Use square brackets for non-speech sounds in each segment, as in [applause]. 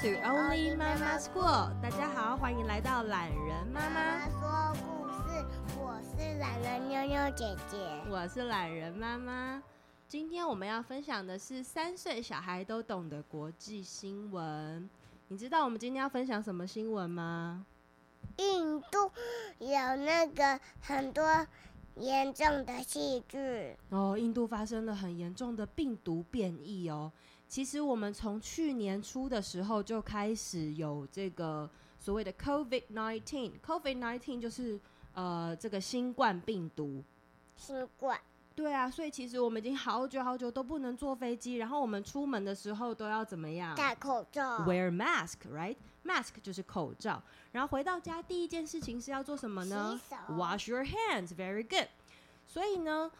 To Only Mama School。大家好，欢迎来到懒人妈妈说故事。我是懒人妞妞姐姐，我是懒人妈妈。今天我们要分享的是三岁小孩都懂的国际新闻。你知道我们今天要分享什么新闻吗？印度有那个很多严重的细菌哦，印度发生了很严重的病毒变异哦。其实我们从去年初的时候就开始有这个所谓的 COVID nineteen，COVID nineteen 就是呃这个新冠病毒。新冠。对啊，所以其实我们已经好久好久都不能坐飞机，然后我们出门的时候都要怎么样？戴口罩。Wear mask，right？Mask 就是口罩。然后回到家第一件事情是要做什么呢？Wash your hands，very good。所以呢，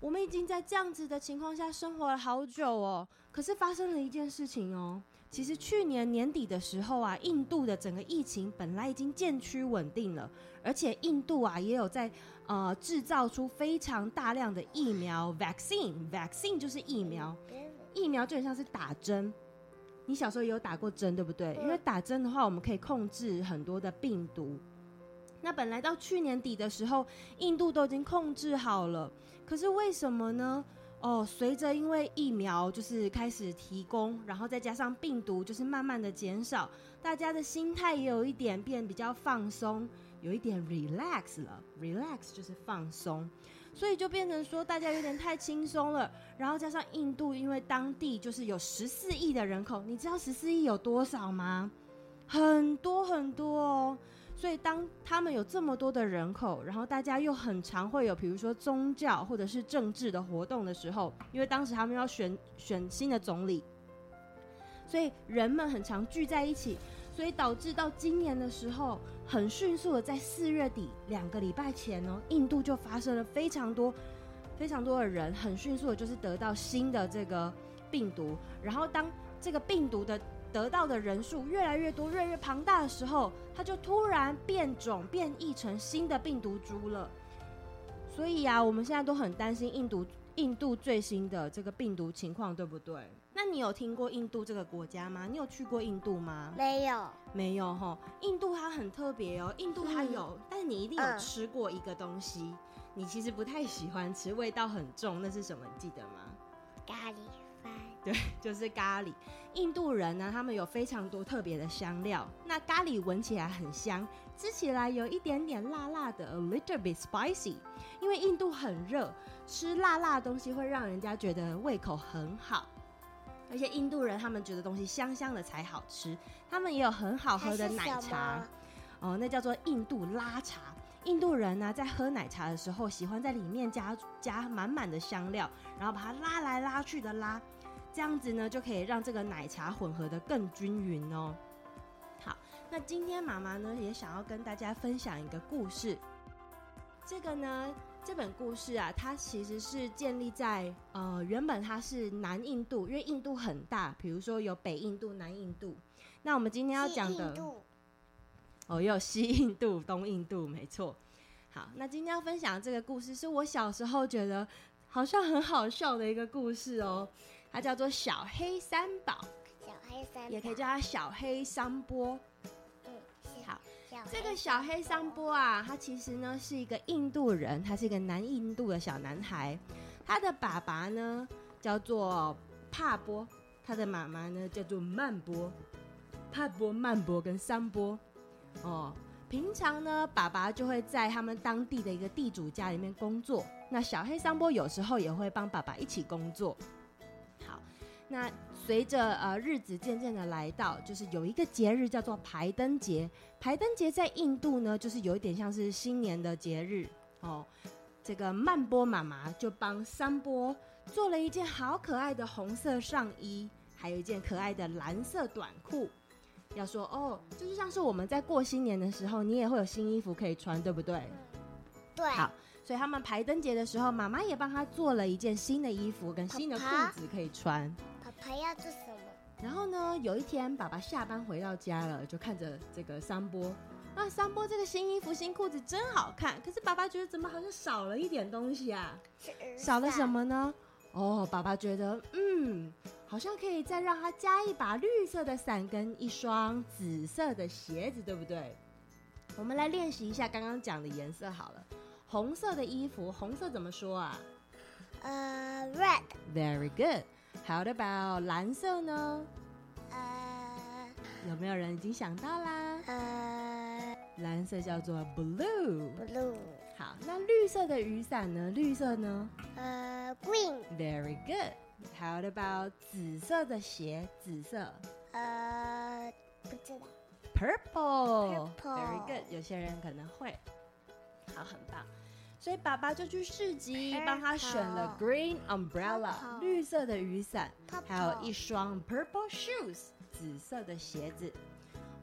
我们已经在这样子的情况下生活了好久哦。可是发生了一件事情哦。其实去年年底的时候啊，印度的整个疫情本来已经渐趋稳定了，而且印度啊也有在呃制造出非常大量的疫苗 [laughs] vaccine，vaccine 就是疫苗，疫苗就很像是打针。你小时候也有打过针，对不对？因为打针的话，我们可以控制很多的病毒。那本来到去年底的时候，印度都已经控制好了，可是为什么呢？哦，随着因为疫苗就是开始提供，然后再加上病毒就是慢慢的减少，大家的心态也有一点变比较放松，有一点 relax 了，relax 就是放松，所以就变成说大家有点太轻松了。然后加上印度，因为当地就是有十四亿的人口，你知道十四亿有多少吗？很多很多哦。所以，当他们有这么多的人口，然后大家又很常会有，比如说宗教或者是政治的活动的时候，因为当时他们要选选新的总理，所以人们很常聚在一起，所以导致到今年的时候，很迅速的在四月底两个礼拜前呢，印度就发生了非常多非常多的人，很迅速的就是得到新的这个病毒，然后当这个病毒的。得到的人数越来越多，越来越庞大的时候，它就突然变种变异成新的病毒株了。所以呀、啊，我们现在都很担心印度印度最新的这个病毒情况，对不对？那你有听过印度这个国家吗？你有去过印度吗？没有，没有哈。印度它很特别哦，印度它有，嗯、但是你一定有吃过一个东西，嗯、你其实不太喜欢吃，味道很重，那是什么？你记得吗？咖喱。对，[laughs] 就是咖喱。印度人呢，他们有非常多特别的香料。那咖喱闻起来很香，吃起来有一点点辣辣的，a little bit spicy。因为印度很热，吃辣辣的东西会让人家觉得胃口很好。而且印度人他们觉得东西香香的才好吃。他们也有很好喝的奶茶，哦，那叫做印度拉茶。印度人呢，在喝奶茶的时候，喜欢在里面加加满满的香料，然后把它拉来拉去的拉。这样子呢，就可以让这个奶茶混合的更均匀哦。好，那今天妈妈呢也想要跟大家分享一个故事。这个呢，这本故事啊，它其实是建立在呃，原本它是南印度，因为印度很大，比如说有北印度、南印度。那我们今天要讲的，哦，也有西印度、东印度，没错。好，那今天要分享的这个故事，是我小时候觉得好像很好笑的一个故事哦。它叫做小黑三宝，小黑三宝，也可以叫它小黑桑波。嗯，好，这个小黑桑波啊，他其实呢是一个印度人，他是一个南印度的小男孩。他的爸爸呢叫做帕波，他的妈妈呢叫做曼波。帕波、曼波跟桑波，哦，平常呢，爸爸就会在他们当地的一个地主家里面工作。那小黑桑波有时候也会帮爸爸一起工作。那随着呃日子渐渐的来到，就是有一个节日叫做排灯节。排灯节在印度呢，就是有一点像是新年的节日哦。这个曼波妈妈就帮三波做了一件好可爱的红色上衣，还有一件可爱的蓝色短裤。要说哦，就是像是我们在过新年的时候，你也会有新衣服可以穿，对不对？对。好，所以他们排灯节的时候，妈妈也帮他做了一件新的衣服跟新的裤子可以穿。还要做什么？然后呢，有一天爸爸下班回到家了，就看着这个桑波。那桑波这个新衣服、新裤子真好看。可是爸爸觉得怎么好像少了一点东西啊？少了什么呢？哦，爸爸觉得，嗯，好像可以再让他加一把绿色的伞跟一双紫色的鞋子，对不对？我们来练习一下刚刚讲的颜色好了。红色的衣服，红色怎么说啊？呃、uh,，red。Very good. How about 蓝色呢？呃、uh,，有没有人已经想到啦？呃、uh,，蓝色叫做 blue。blue。好，那绿色的雨伞呢？绿色呢？呃、uh,，green。Very good. How about 紫色的鞋？紫色？呃、uh,，不知道。Purple。Very good. 有些人可能会。好，很棒。所以爸爸就去市集帮他选了 green umbrella 绿色的雨伞，还有一双 purple shoes 紫色的鞋子。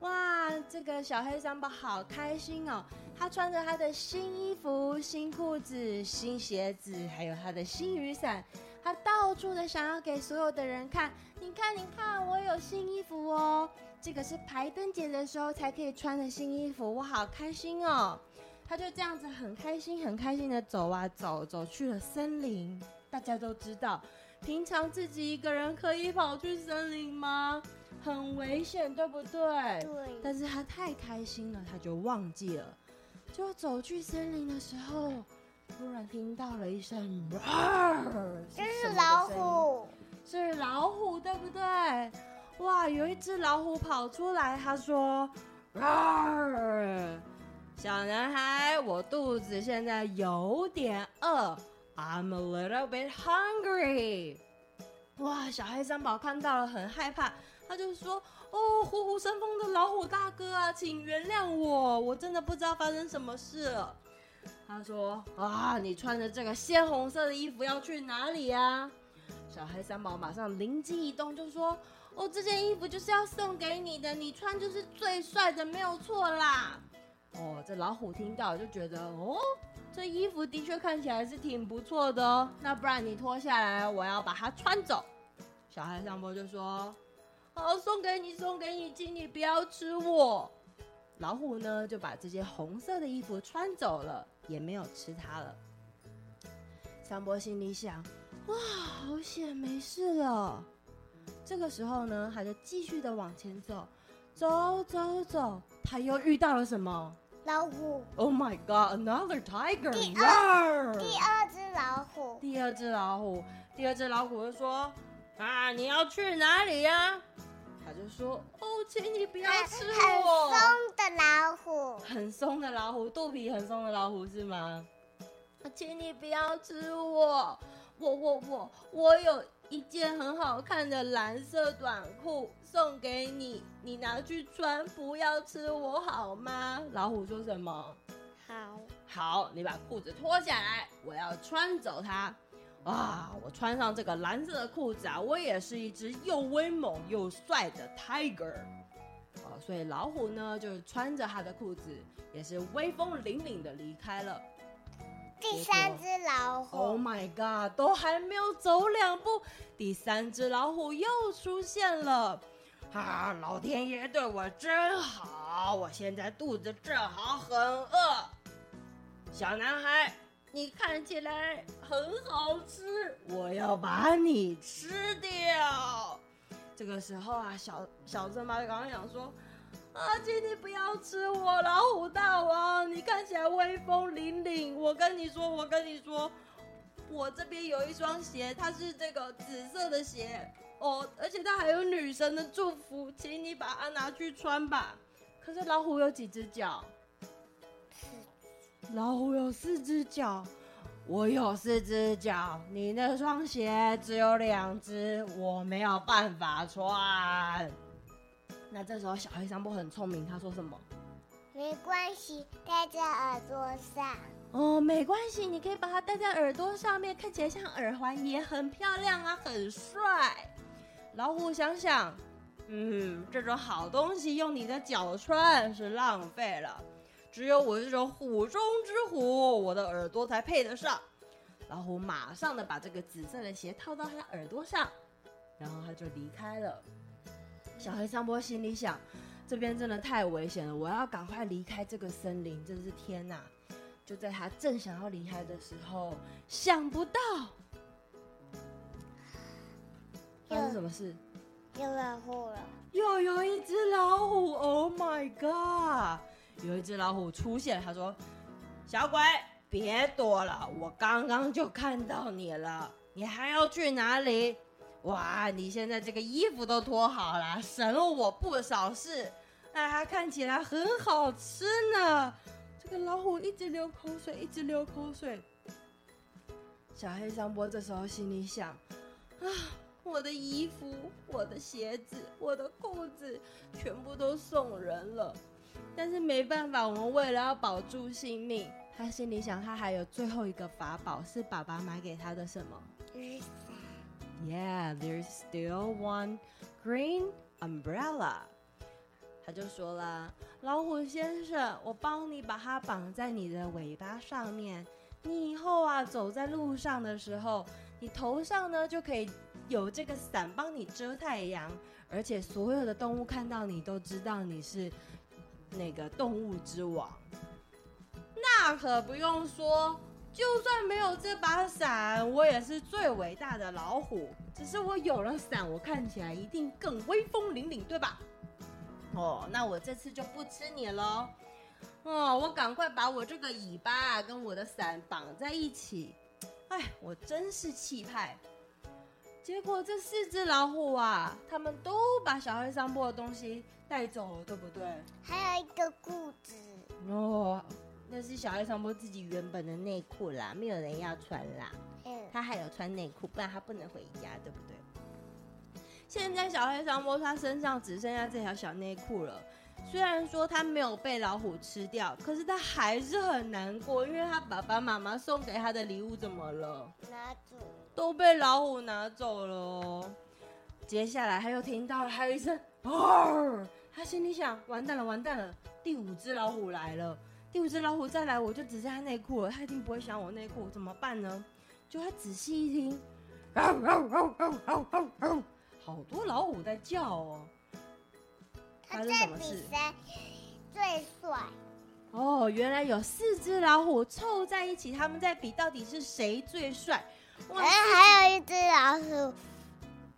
哇，这个小黑三宝好开心哦！他穿着他的新衣服、新裤子、新鞋子，还有他的新雨伞，他到处的想要给所有的人看。你看，你看，我有新衣服哦！这个是排灯节的时候才可以穿的新衣服，我好开心哦！他就这样子很开心、很开心的走啊走，走去了森林。大家都知道，平常自己一个人可以跑去森林吗？很危险，对不对？对。但是他太开心了，他就忘记了。就走去森林的时候，突然听到了一声“ [laughs] 哇”，这是老虎，是老虎，对不对？哇，有一只老虎跑出来，他说：“哇！”小男孩，我肚子现在有点饿，I'm a little bit hungry。哇，小黑三宝看到了很害怕，他就说：“哦，虎虎生风的老虎大哥啊，请原谅我，我真的不知道发生什么事了。”他说：“啊，你穿着这个鲜红色的衣服要去哪里呀？”小黑三宝马上灵机一动，就说：“哦，这件衣服就是要送给你的，你穿就是最帅的，没有错啦。”哦，这老虎听到就觉得，哦，这衣服的确看起来是挺不错的哦。那不然你脱下来，我要把它穿走。小黑三宝就说：“好，送给你，送给你，请你不要吃我。”老虎呢就把这件红色的衣服穿走了，也没有吃它了。三宝心里想：哇，好险，没事了。这个时候呢，他就继续的往前走，走走走，他又遇到了什么？老虎！Oh my God! Another tiger! 第二，第二只老虎。第二只老虎，第二只老虎就说：“啊，你要去哪里呀？”他就说：“哦，请你不要吃我。”很松的老虎，很松的老虎，肚皮很松的老虎是吗？请你不要吃我，我我我我有一件很好看的蓝色短裤。送给你，你拿去穿，不要吃我好吗？老虎说什么？好，好，你把裤子脱下来，我要穿走它。啊，我穿上这个蓝色的裤子啊，我也是一只又威猛又帅的 tiger。啊，所以老虎呢，就是穿着他的裤子，也是威风凛凛的离开了。第三只老虎，Oh my God，都还没有走两步，第三只老虎又出现了。啊！老天爷对我真好，我现在肚子正好很饿。小男孩，你看起来很好吃，我要把你吃掉。这个时候啊，小小正妈刚想说：“啊，请你不要吃我，老虎大王，你看起来威风凛凛。我跟你说，我跟你说，我这边有一双鞋，它是这个紫色的鞋。”哦，而且它还有女神的祝福，请你把它拿去穿吧。可是老虎有几只脚？老虎有四只脚，我有四只脚，你那双鞋只有两只，我没有办法穿。那这时候小黑三宝很聪明，他说什么？没关系，戴在耳朵上。哦，没关系，你可以把它戴在耳朵上面，看起来像耳环，也很漂亮啊，很帅。老虎想想，嗯，这种好东西用你的脚穿是浪费了，只有我这种虎中之虎，我的耳朵才配得上。老虎马上的把这个紫色的鞋套到他耳朵上，然后他就离开了。小黑桑波心里想，这边真的太危险了，我要赶快离开这个森林，真是天哪！就在他正想要离开的时候，想不到。生什么事？有老虎了。又有一只老虎！Oh my god！有一只老虎出现，他说：“小鬼，别躲了，我刚刚就看到你了。你还要去哪里？哇，你现在这个衣服都脱好了，省了我不少事。那它看起来很好吃呢。”这个老虎一直流口水，一直流口水。小黑桑波这时候心里想：啊。我的衣服、我的鞋子、我的裤子，全部都送人了。但是没办法，我们为了要保住性命，他心里想，他还有最后一个法宝，是爸爸买给他的什么？雨伞。Yeah, there's still one green umbrella。他就说了：“老虎先生，我帮你把它绑在你的尾巴上面。你以后啊，走在路上的时候，你头上呢就可以。”有这个伞帮你遮太阳，而且所有的动物看到你都知道你是那个动物之王。那可不用说，就算没有这把伞，我也是最伟大的老虎。只是我有了伞，我看起来一定更威风凛凛，对吧？哦，那我这次就不吃你喽。哦，我赶快把我这个尾巴跟我的伞绑在一起。哎，我真是气派。结果这四只老虎啊，他们都把小黑桑波的东西带走了，对不对？还有一个裤子哦，那是小黑桑波自己原本的内裤啦，没有人要穿啦。嗯，他还有穿内裤，不然他不能回家，对不对？现在小黑桑波他身上只剩下这条小内裤了。虽然说他没有被老虎吃掉，可是他还是很难过，因为他爸爸妈妈送给他的礼物怎么了？拿走。都被老虎拿走了。接下来他又听到了，还有一声“哦”，他心里想：完蛋了，完蛋了！第五只老虎来了，第五只老虎再来，我就只剩下内裤了。他一定不会想我内裤，怎么办呢？就他仔细一听，好多老虎在叫哦。他在比谁最帅？哦，原来有四只老虎凑在一起，他们在比到底是谁最帅。哎，还有一只老鼠，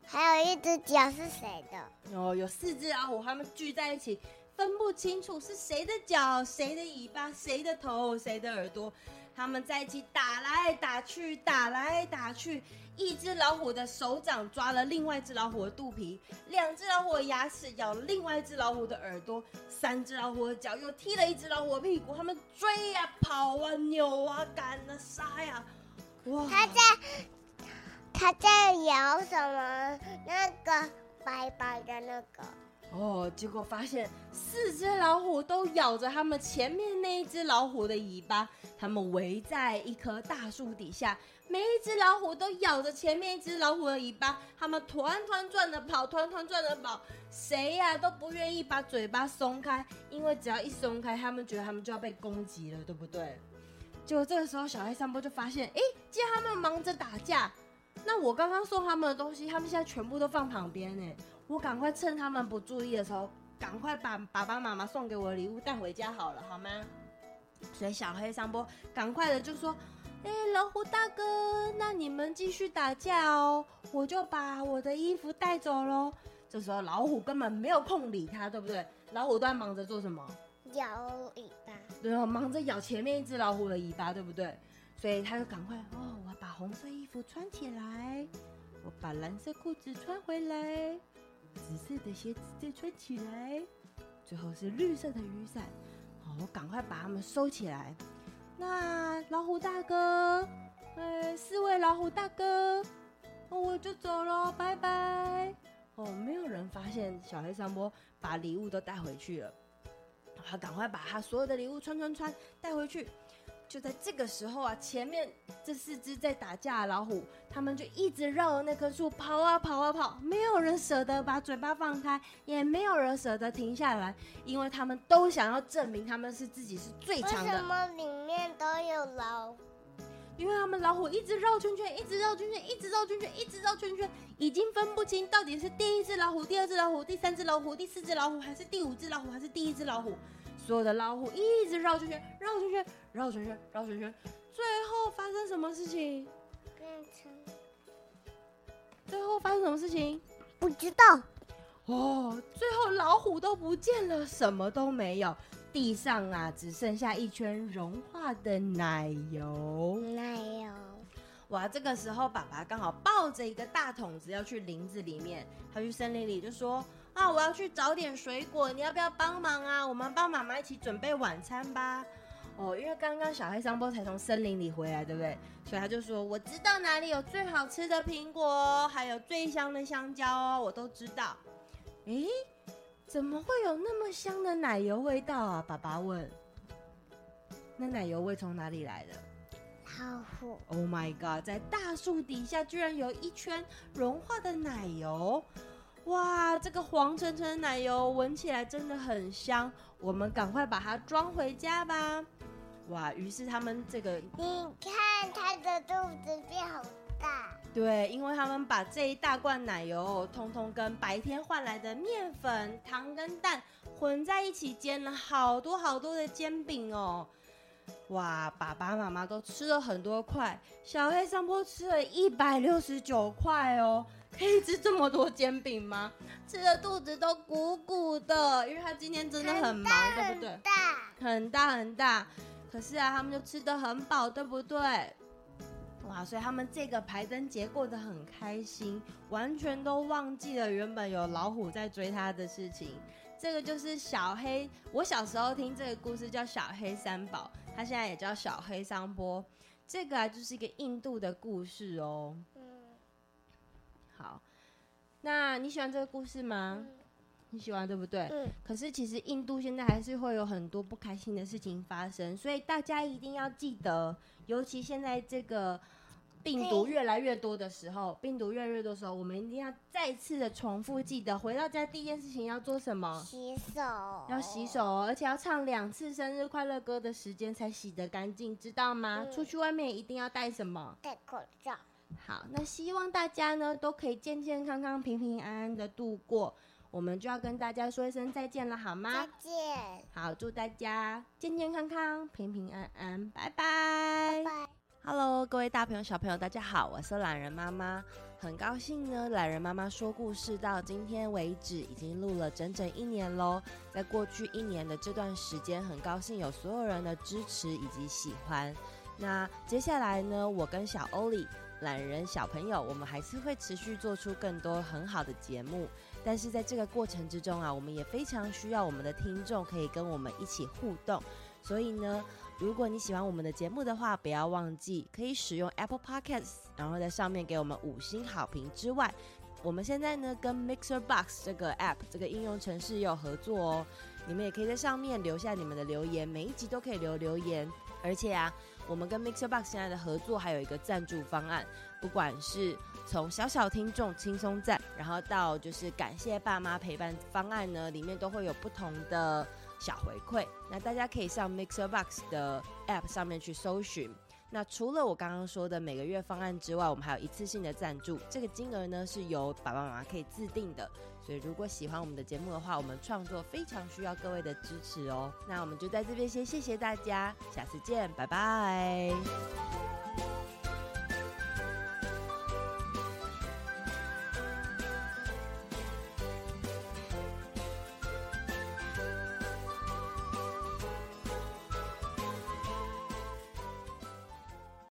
还有一只脚是谁的？哦，有四只老虎，他们聚在一起，分不清楚是谁的脚、谁的尾巴、谁的头、谁的耳朵，他们在一起打来打去，打来打去。一只老虎的手掌抓了另外一只老虎的肚皮，两只老虎的牙齿咬了另外一只老虎的耳朵，三只老虎的脚又踢了一只老虎的屁股。他们追呀、啊、跑啊、扭啊、赶啊、杀呀。哇！他在他在咬什么？那个白白的那个。哦，结果发现四只老虎都咬着他们前面那一只老虎的尾巴，他们围在一棵大树底下，每一只老虎都咬着前面一只老虎的尾巴，他们团团转的跑，团团转的跑，谁呀、啊、都不愿意把嘴巴松开，因为只要一松开，他们觉得他们就要被攻击了，对不对？就这个时候，小黑三波就发现，哎，既然他们忙着打架，那我刚刚送他们的东西，他们现在全部都放旁边呢。我赶快趁他们不注意的时候，赶快把爸爸妈妈送给我的礼物带回家好了，好吗？所以小黑三波赶快的就说：“哎，老虎大哥，那你们继续打架哦，我就把我的衣服带走喽。”这时候老虎根本没有空理他，对不对？老虎都在忙着做什么？咬尾巴。对哦，忙着咬前面一只老虎的尾巴，对不对？所以他就赶快哦，我要把红色衣服穿起来，我把蓝色裤子穿回来。紫色的鞋子再穿起来，最后是绿色的雨伞。好，我赶快把它们收起来。那老虎大哥，哎，四位老虎大哥，我就走了，拜拜。哦，没有人发现小黑桑波把礼物都带回去了。他赶快把他所有的礼物穿穿穿带回去。就在这个时候啊，前面这四只在打架的老虎，他们就一直绕着那棵树跑啊跑啊跑，没有人舍得把嘴巴放开，也没有人舍得停下来，因为他们都想要证明他们是自己是最强的。为什么里面都有老虎？因为他们老虎一直绕圈圈，一直绕圈圈，一直绕圈圈，一直绕圈圈，已经分不清到底是第一只老虎、第二只老虎、第三只老虎、第四只老虎，还是第五只老虎，还是第一只老虎。所有的老虎一直绕圈圈，绕圈圈，绕圈圈，绕圈圈，最后发生什么事情？变成。最后发生什么事情？不知道。哦，最后老虎都不见了，什么都没有，地上啊只剩下一圈融化的奶油。奶油。哇，这个时候爸爸刚好抱着一个大桶子要去林子里面，他去森林里就说：“啊，我要去找点水果，你要不要帮忙啊？我们帮妈妈一起准备晚餐吧。”哦，因为刚刚小黑桑波才从森林里回来，对不对？所以他就说：“我知道哪里有最好吃的苹果，还有最香的香蕉哦，我都知道。”诶，怎么会有那么香的奶油味道啊？爸爸问。那奶油味从哪里来的？老虎。Oh my god，在大树底下居然有一圈融化的奶油！哇，这个黄澄澄的奶油闻起来真的很香，我们赶快把它装回家吧。哇，于是他们这个，你看它的肚。对，因为他们把这一大罐奶油，通通跟白天换来的面粉、糖跟蛋混在一起煎了好多好多的煎饼哦。哇，爸爸妈妈都吃了很多块，小黑上坡吃了一百六十九块哦。可以吃这么多煎饼吗？吃的肚子都鼓鼓的，因为他今天真的很忙，对不对？很大，很大很大。可是啊，他们就吃的很饱，对不对？哇，所以他们这个排灯节过得很开心，完全都忘记了原本有老虎在追他的事情。这个就是小黑，我小时候听这个故事叫小黑三宝，他现在也叫小黑桑波。这个啊，就是一个印度的故事哦。嗯，好，那你喜欢这个故事吗？嗯，你喜欢对不对？嗯。可是其实印度现在还是会有很多不开心的事情发生，所以大家一定要记得，尤其现在这个。病毒越来越多的时候，病毒越来越多的时候，我们一定要再次的重复记得，回到家第一件事情要做什么？洗手。要洗手哦，而且要唱两次生日快乐歌的时间才洗得干净，知道吗？嗯。出去外面一定要戴什么？戴口罩。好，那希望大家呢都可以健健康康、平平安安的度过。我们就要跟大家说一声再见了，好吗？再见。好，祝大家健健康康、平平安安，拜拜。拜拜。Hello，各位大朋友、小朋友，大家好，我是懒人妈妈，很高兴呢。懒人妈妈说故事到今天为止，已经录了整整一年喽。在过去一年的这段时间，很高兴有所有人的支持以及喜欢。那接下来呢，我跟小欧里懒人小朋友，我们还是会持续做出更多很好的节目。但是在这个过程之中啊，我们也非常需要我们的听众可以跟我们一起互动，所以呢。如果你喜欢我们的节目的话，不要忘记可以使用 Apple Podcasts，然后在上面给我们五星好评之外，我们现在呢跟 Mixer Box 这个 App 这个应用程式也有合作哦，你们也可以在上面留下你们的留言，每一集都可以留留言。而且啊，我们跟 Mixer Box 现在的合作还有一个赞助方案，不管是从小小听众轻松赞，然后到就是感谢爸妈陪伴方案呢，里面都会有不同的。小回馈，那大家可以上 Mixer Box 的 App 上面去搜寻。那除了我刚刚说的每个月方案之外，我们还有一次性的赞助，这个金额呢是由爸爸妈妈可以自定的。所以如果喜欢我们的节目的话，我们创作非常需要各位的支持哦。那我们就在这边先谢谢大家，下次见，拜拜。